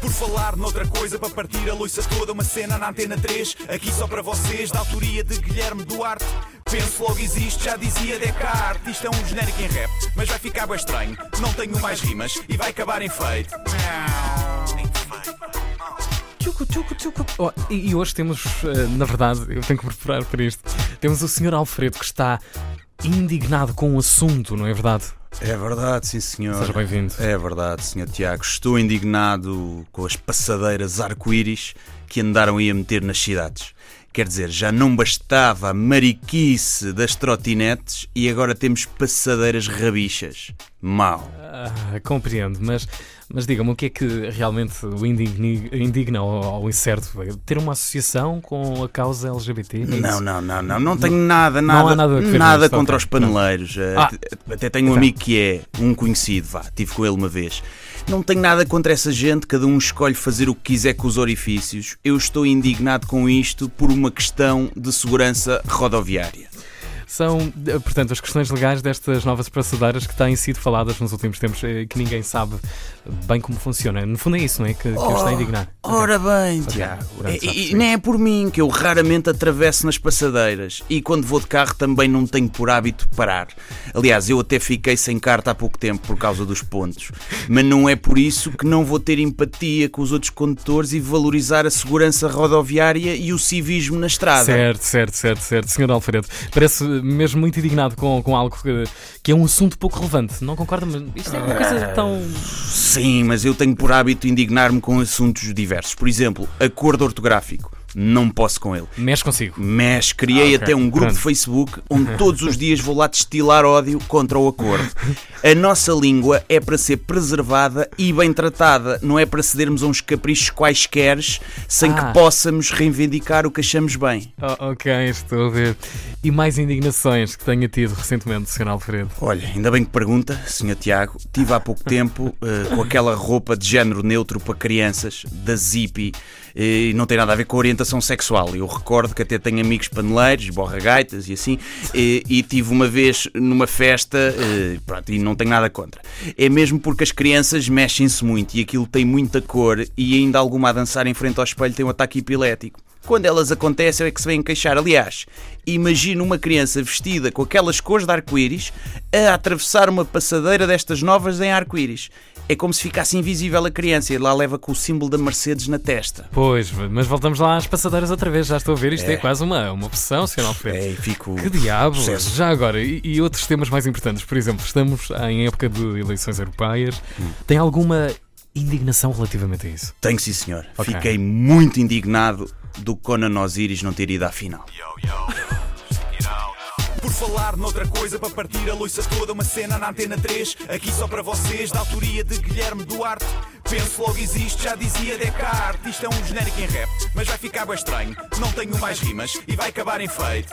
Por falar noutra coisa, para partir a loiça toda, uma cena na antena 3, aqui só para vocês, da autoria de Guilherme Duarte. Penso logo existe, já dizia Descartes. Isto é um genérico em rap, mas vai ficar bem estranho. Não tenho mais rimas e vai acabar em tchucu. Oh, e, e hoje temos, eh, na verdade, eu tenho que me preparar para isto. Temos o Sr. Alfredo que está indignado com o assunto, não é verdade? É verdade, sim senhor. Seja bem-vindo. É verdade, senhor Tiago. Estou indignado com as passadeiras arco-íris que andaram aí a meter nas cidades. Quer dizer, já não bastava a mariquice das trotinetes e agora temos passadeiras rabichas. Mal. Ah, compreendo, mas, mas diga-me o que é que realmente o indigni- indigna ao, incerto? Ter uma associação com a causa LGBT? É? Não, não, não, não. Não tenho nada, não nada, há nada ver nada contra ok. os paneleiros. Eh, Ah. t- Até tenho um Então. amigo que é um conhecido, vá, tive com ele uma vez. Não tenho nada contra essa gente, cada um escolhe fazer o que quiser com os orifícios. Eu estou indignado com isto por uma questão de segurança rodoviária. São, eh, portanto, as questões legais destas novas passadeiras que têm sido faladas nos últimos tempos, eh, que ninguém sabe bem como funciona. No fundo é isso, não é? Que, que eu está a indignar. Ora bem, Tiago. E- E, nem é por mim que eu raramente atravesso nas passadeiras e quando vou de carro também não tenho por hábito parar. Aliás, eu até fiquei sem carta há pouco tempo por causa dos pontos. Mas não é por isso que não vou ter empatia com os outros condutores e valorizar a segurança rodoviária e o civismo na estrada. Certo, certo, certo, certo. Senhor Alfredo, parece mesmo muito indignado com, com algo que, que é um assunto pouco relevante. Não concorda? Mas isto é uma coisa tão. Sim, mas eu tenho por hábito indignar-me com assuntos diversos. Por exemplo, acordo ortográfico. Não posso com ele. Mexe consigo. Mas criei Ah, ok. até um grupo Pronto. de Facebook onde todos os dias vou lá destilar ódio contra o acordo. A nossa língua é para ser preservada e bem tratada, não é para cedermos a uns caprichos quaisquer sem Ah. que possamos reivindicar o que achamos bem. Oh, ok, estou a ver. E mais indignações que tenha tido recentemente, Sr. Alfredo? Olha, ainda bem que pergunta, Sr. Tiago. Tive há pouco tempo eh, com aquela roupa de género neutro para crianças, da Zippy, eh, e não tem nada a ver com a orientação sexual. Eu recordo que até tenho amigos paneleiros, borragaitas e assim, eh, e tive uma vez numa festa, eh, pronto, e não tenho nada contra. É mesmo porque as crianças mexem-se muito e aquilo tem muita cor e ainda alguma a dançar em frente ao espelho tem um ataque epilético. Quando elas acontecem é que se vêm queixar. Aliás, imagina uma criança vestida com aquelas cores de arco-íris a atravessar uma passadeira destas novas em arco-íris. É como se ficasse invisível a criança e lá leva com o símbolo da Mercedes na testa. Pois, mas voltamos lá às passadeiras outra vez. Já estou a ver, isto é, É. quase uma, uma opção, Sr. Alfredo. É, fico. Que diabo! Processo. Já agora, e, e outros temas mais importantes? Por exemplo, estamos em época de eleições europeias. Tem alguma indignação relativamente a isso? Tenho sim, senhor. Ok. Fiquei muito indignado do Conan Osiris não ter ido à final. Por falar noutra coisa, para partir a loiça toda, uma cena na antena 3, aqui só para vocês, da autoria de Guilherme Duarte. Penso logo existe, já dizia Descartes. Isto é um genérico em rap, mas vai ficar bem estranho. Não tenho mais rimas e vai acabar em feito.